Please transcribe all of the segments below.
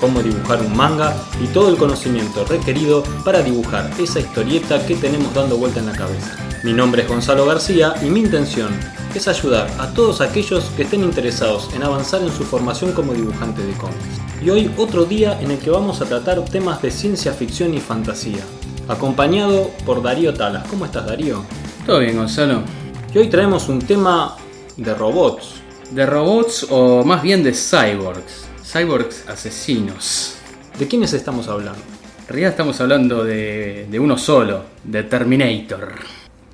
cómo dibujar un manga y todo el conocimiento requerido para dibujar esa historieta que tenemos dando vuelta en la cabeza. Mi nombre es Gonzalo García y mi intención es ayudar a todos aquellos que estén interesados en avanzar en su formación como dibujante de cómics. Y hoy otro día en el que vamos a tratar temas de ciencia ficción y fantasía, acompañado por Darío Talas. ¿Cómo estás Darío? Todo bien, Gonzalo. Y hoy traemos un tema de robots. ¿De robots o más bien de cyborgs? Cyborgs asesinos. ¿De quiénes estamos hablando? En realidad estamos hablando de, de uno solo, de Terminator.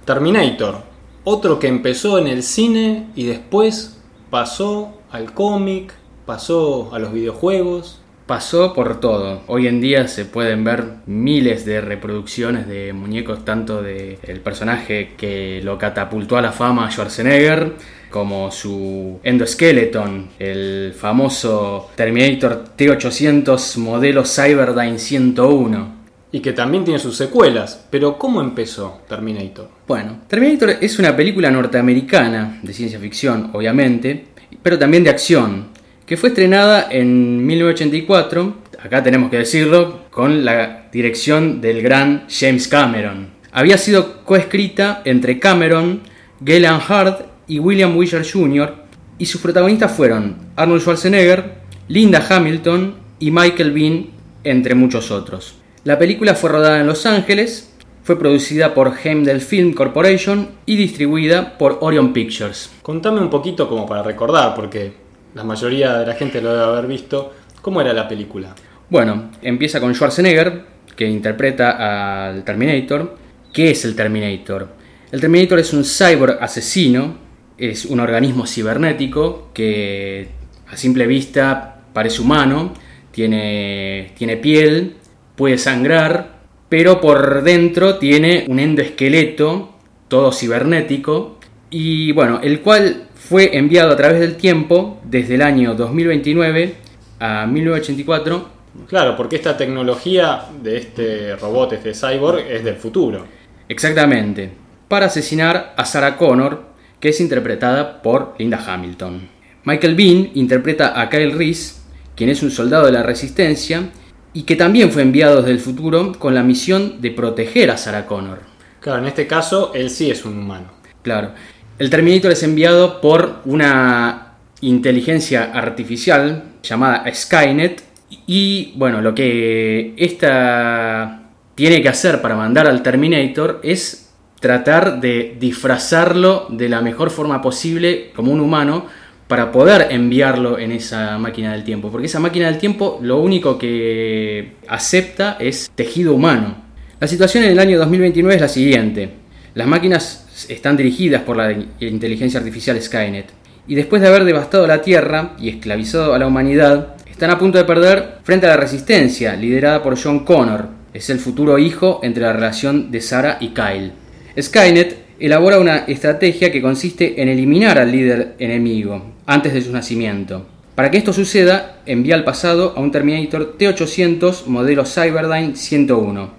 Terminator, otro que empezó en el cine y después pasó al cómic, pasó a los videojuegos. Pasó por todo. Hoy en día se pueden ver miles de reproducciones de muñecos, tanto del el personaje que lo catapultó a la fama, Schwarzenegger, como su endoskeleton, el famoso Terminator T800 modelo Cyberdyne 101. Y que también tiene sus secuelas. Pero ¿cómo empezó Terminator? Bueno, Terminator es una película norteamericana de ciencia ficción, obviamente, pero también de acción, que fue estrenada en 1984, acá tenemos que decirlo, con la dirección del gran James Cameron. Había sido coescrita entre Cameron, Galen Hart y William Wisher Jr., y sus protagonistas fueron Arnold Schwarzenegger, Linda Hamilton y Michael Bean, entre muchos otros. La película fue rodada en Los Ángeles, fue producida por Heimdall Film Corporation y distribuida por Orion Pictures. Contame un poquito como para recordar, porque la mayoría de la gente lo debe haber visto. ¿Cómo era la película? Bueno, empieza con Schwarzenegger, que interpreta al Terminator. ¿Qué es el Terminator? El Terminator es un cyborg asesino, es un organismo cibernético que a simple vista parece humano, tiene, tiene piel, puede sangrar, pero por dentro tiene un endoesqueleto, todo cibernético, y bueno, el cual fue enviado a través del tiempo desde el año 2029 a 1984. Claro, porque esta tecnología de este robot, este cyborg, es del futuro. Exactamente, para asesinar a Sarah Connor, que es interpretada por Linda Hamilton. Michael Bean interpreta a Kyle Reese, quien es un soldado de la resistencia y que también fue enviado desde el futuro con la misión de proteger a Sarah Connor. Claro, en este caso él sí es un humano. Claro. El Terminator es enviado por una inteligencia artificial llamada Skynet y bueno, lo que esta tiene que hacer para mandar al Terminator es tratar de disfrazarlo de la mejor forma posible como un humano para poder enviarlo en esa máquina del tiempo. Porque esa máquina del tiempo lo único que acepta es tejido humano. La situación en el año 2029 es la siguiente. Las máquinas están dirigidas por la inteligencia artificial Skynet. Y después de haber devastado la Tierra y esclavizado a la humanidad, están a punto de perder frente a la resistencia, liderada por John Connor. Es el futuro hijo entre la relación de Sarah y Kyle. Skynet elabora una estrategia que consiste en eliminar al líder enemigo antes de su nacimiento. Para que esto suceda, envía al pasado a un Terminator T800 modelo Cyberdyne 101,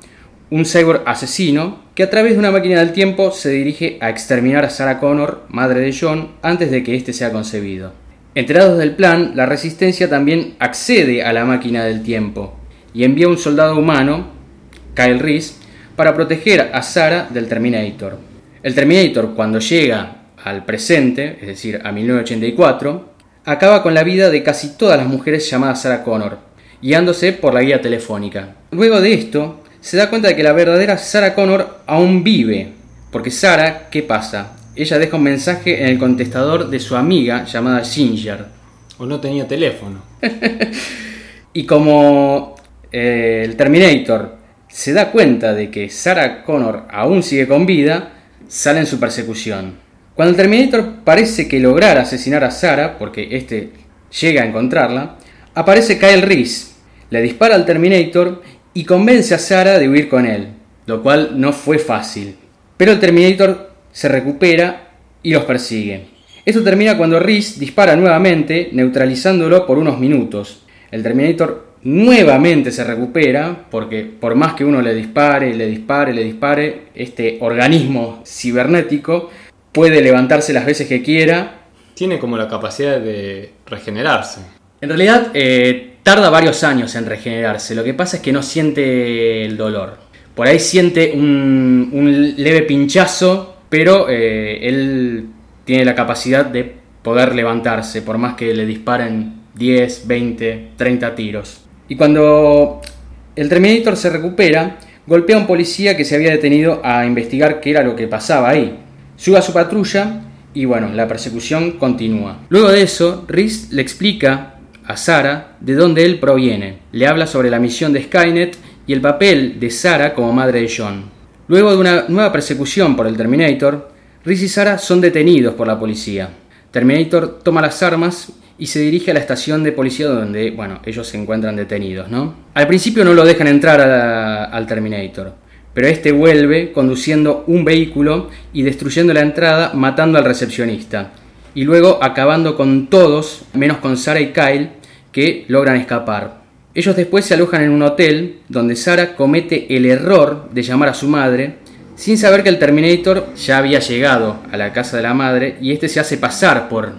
un cyborg asesino que a través de una máquina del tiempo se dirige a exterminar a Sarah Connor, madre de John, antes de que éste sea concebido. Enterados del plan, la resistencia también accede a la máquina del tiempo y envía un soldado humano, Kyle Reese, para proteger a Sarah del Terminator. El Terminator, cuando llega al presente, es decir, a 1984, acaba con la vida de casi todas las mujeres llamadas Sarah Connor, guiándose por la guía telefónica. Luego de esto, se da cuenta de que la verdadera Sarah Connor aún vive, porque Sarah, ¿qué pasa? Ella deja un mensaje en el contestador de su amiga llamada Ginger. O no tenía teléfono. y como eh, el Terminator se da cuenta de que Sarah Connor aún sigue con vida, sale en su persecución. Cuando el Terminator parece que lograr asesinar a Sarah, porque este llega a encontrarla, aparece Kyle Reese, le dispara al Terminator y convence a Sarah de huir con él, lo cual no fue fácil. Pero el Terminator se recupera y los persigue. Esto termina cuando Reese dispara nuevamente, neutralizándolo por unos minutos. El Terminator nuevamente se recupera, porque por más que uno le dispare, le dispare, le dispare, este organismo cibernético puede levantarse las veces que quiera. Tiene como la capacidad de regenerarse. En realidad eh, tarda varios años en regenerarse, lo que pasa es que no siente el dolor. Por ahí siente un, leve pinchazo, pero eh, él tiene la capacidad de poder levantarse, por más que le disparen 10, 20, 30 tiros. Y cuando el Terminator se recupera, golpea a un policía que se había detenido a investigar qué era lo que pasaba ahí. Sube a su patrulla y bueno, la persecución continúa. Luego de eso, Reese le explica a Sarah de dónde él proviene. Le habla sobre la misión de Skynet y el papel de Sarah como madre de John. Luego de una nueva persecución por el Terminator, Reese y Sarah son detenidos por la policía. Terminator toma las armas y se dirige a la estación de policía donde, bueno, ellos se encuentran detenidos, ¿no? Al principio no lo dejan entrar al Terminator, pero este vuelve conduciendo un vehículo y destruyendo la entrada, matando al recepcionista, y luego acabando con todos, menos con Sarah y Kyle, que logran escapar. Ellos después se alojan en un hotel donde Sarah comete el error de llamar a su madre, sin saber que el Terminator ya había llegado a la casa de la madre y este se hace pasar por,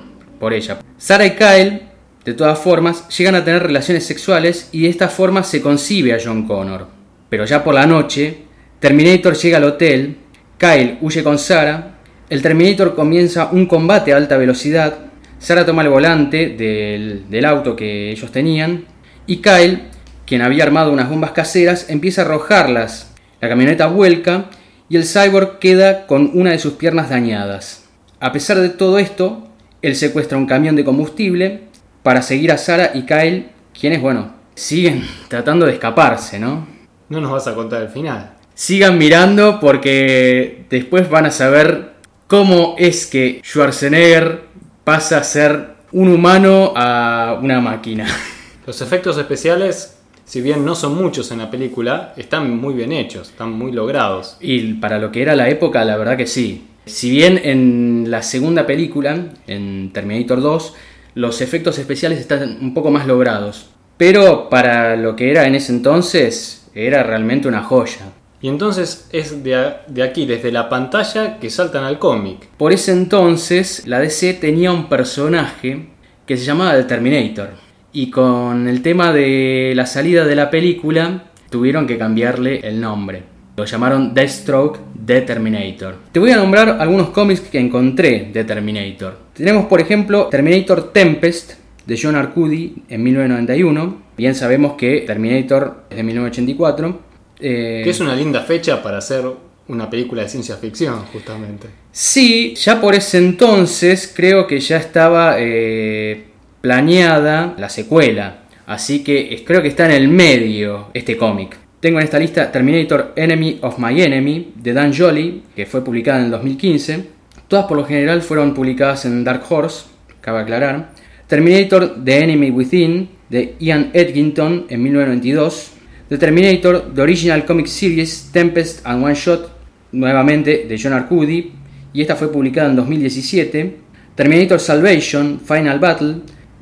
Sarah y Kyle, de todas formas, llegan a tener relaciones sexuales y de esta forma se concibe a John Connor. Pero ya por la noche, Terminator llega al hotel, Kyle huye con Sarah, el Terminator comienza un combate a alta velocidad, Sarah toma el volante del, del auto que ellos tenían y Kyle, quien había armado unas bombas caseras, empieza a arrojarlas. La camioneta vuelca y el cyborg queda con una de sus piernas dañadas. A pesar de todo esto, él secuestra un camión de combustible para seguir a Sara y Kyle, quienes, bueno, siguen tratando de escaparse, ¿no? No nos vas a contar el final. Sigan mirando porque después van a saber cómo es que Schwarzenegger pasa a ser un humano a una máquina. Los efectos especiales, si bien no son muchos en la película, están muy bien hechos, están muy logrados. Y para lo que era la época, la verdad que sí. Si bien en la segunda película, en Terminator 2, los efectos especiales están un poco más logrados. Pero para lo que era en ese entonces, era realmente una joya. Y entonces es de, aquí, desde la pantalla, que saltan al cómic. Por ese entonces, la DC tenía un personaje que se llamaba The Terminator. Y con el tema de la salida de la película, tuvieron que cambiarle el nombre. Lo llamaron Deathstroke The Terminator. Te voy a nombrar algunos cómics que encontré de Terminator. Tenemos por ejemplo Terminator Tempest de John Arcudi en 1991. Bien sabemos que Terminator es de 1984. Eh, que es una linda fecha para hacer una película de ciencia ficción, justamente. Sí, ya por ese entonces creo que ya estaba eh, planeada la secuela. Así que creo que está en el medio este cómic. Tengo en esta lista Terminator Enemy of My Enemy de Dan Jolie, que fue publicada en el 2015. Todas por lo general fueron publicadas en Dark Horse, cabe aclarar. Terminator The Enemy Within de Ian Edginton en 1992. The Terminator The Original Comic Series Tempest and One Shot, nuevamente de John Arcudi, y esta fue publicada en 2017. Terminator Salvation Final Battle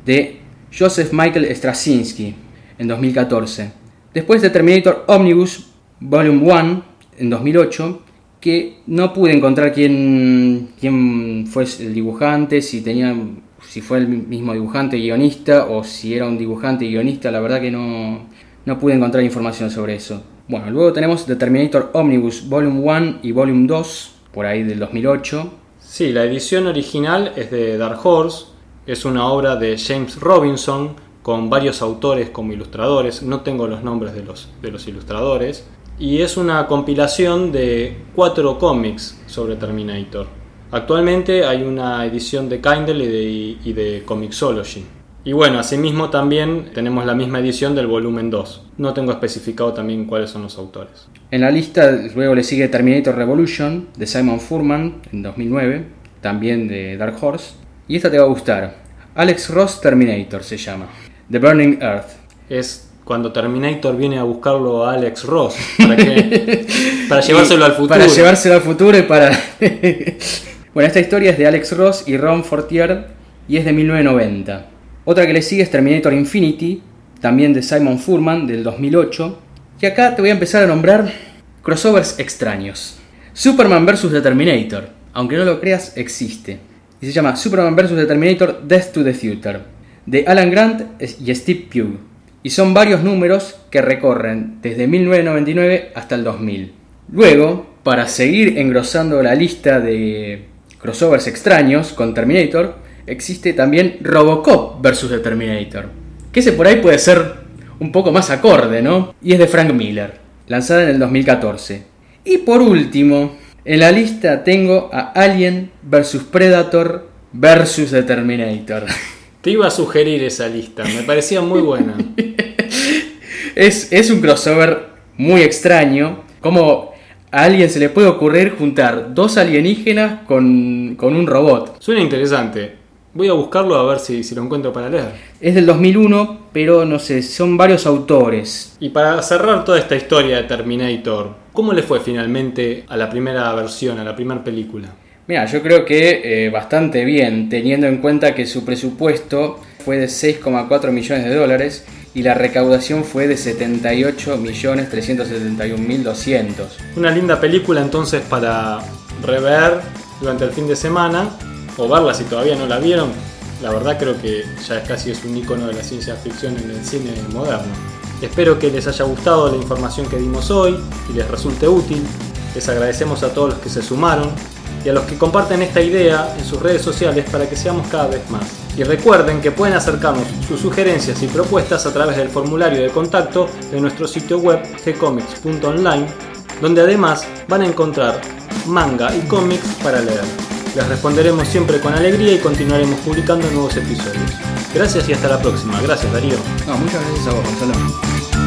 de Joseph Michael Straczynski en 2014. Después de Terminator Omnibus Volume 1 en 2008, que no pude encontrar quién, quién fue el dibujante, si tenía si fue el mismo dibujante guionista o si era un dibujante guionista, la verdad que no, no pude encontrar información sobre eso. Bueno, luego tenemos The Terminator Omnibus Volume 1 y Volume 2, por ahí del 2008. Sí, la edición original es de Dark Horse, es una obra de James Robinson, con varios autores como ilustradores, no tengo los nombres de los, de los ilustradores, y es una compilación de cuatro cómics sobre Terminator. Actualmente hay una edición de Kindle y de, y de Comixology. Y bueno, asimismo también tenemos la misma edición del volumen 2. No tengo especificado también cuáles son los autores. En la lista luego le sigue Terminator Revolution de Simon Furman en 2009, también de Dark Horse. Y esta te va a gustar. Alex Ross Terminator se llama. The Burning Earth. Es cuando Terminator viene a buscarlo a Alex Ross para, que, para llevárselo al futuro. Para llevárselo al futuro y para, Bueno, esta historia es de Alex Ross y Ron Fortier y es de 1990. Otra que le sigue es Terminator Infinity, también de Simon Furman del 2008. Y acá te voy a empezar a nombrar crossovers extraños. Superman vs. The Terminator, aunque no lo creas, existe. Y se llama Superman vs. The Terminator Death to the Future, de Alan Grant y Steve Pugh. Y son varios números que recorren desde 1999 hasta el 2000. Luego, para seguir engrosando la lista de crossovers extraños con Terminator, existe también Robocop vs. The Terminator. Que ese por ahí puede ser un poco más acorde, ¿no? Y es de Frank Miller, lanzada en el 2014. Y por último, en la lista tengo a Alien vs. Predator vs. The Terminator. Te iba a sugerir esa lista, me parecía muy buena. es, es un crossover muy extraño. Como a alguien se le puede ocurrir juntar dos alienígenas con, con un robot. Suena interesante. Voy a buscarlo a ver si, si, lo encuentro para leer. Es del 2001, pero no sé, son varios autores. Y para cerrar toda esta historia de Terminator, ¿cómo le fue finalmente a la primera versión, a la primera película? Mira, yo creo que eh, bastante bien, teniendo en cuenta que su presupuesto fue de 6,4 millones de dólares y la recaudación fue de 78.371.200. Una linda película entonces para rever durante el fin de semana o verla si todavía no la vieron. La verdad creo que ya casi es un icono de la ciencia ficción en el cine moderno. Espero que les haya gustado la información que dimos hoy y les resulte útil. Les agradecemos a todos los que se sumaron y a los que comparten esta idea en sus redes sociales para que seamos cada vez más. Y recuerden que pueden acercarnos sus sugerencias y propuestas a través del formulario de contacto de nuestro sitio web gcomics.online, donde además van a encontrar manga y cómics para leer. Les responderemos siempre con alegría y continuaremos publicando nuevos episodios. Gracias y hasta la próxima. Gracias Darío. muchas gracias a vos, Gonzalo.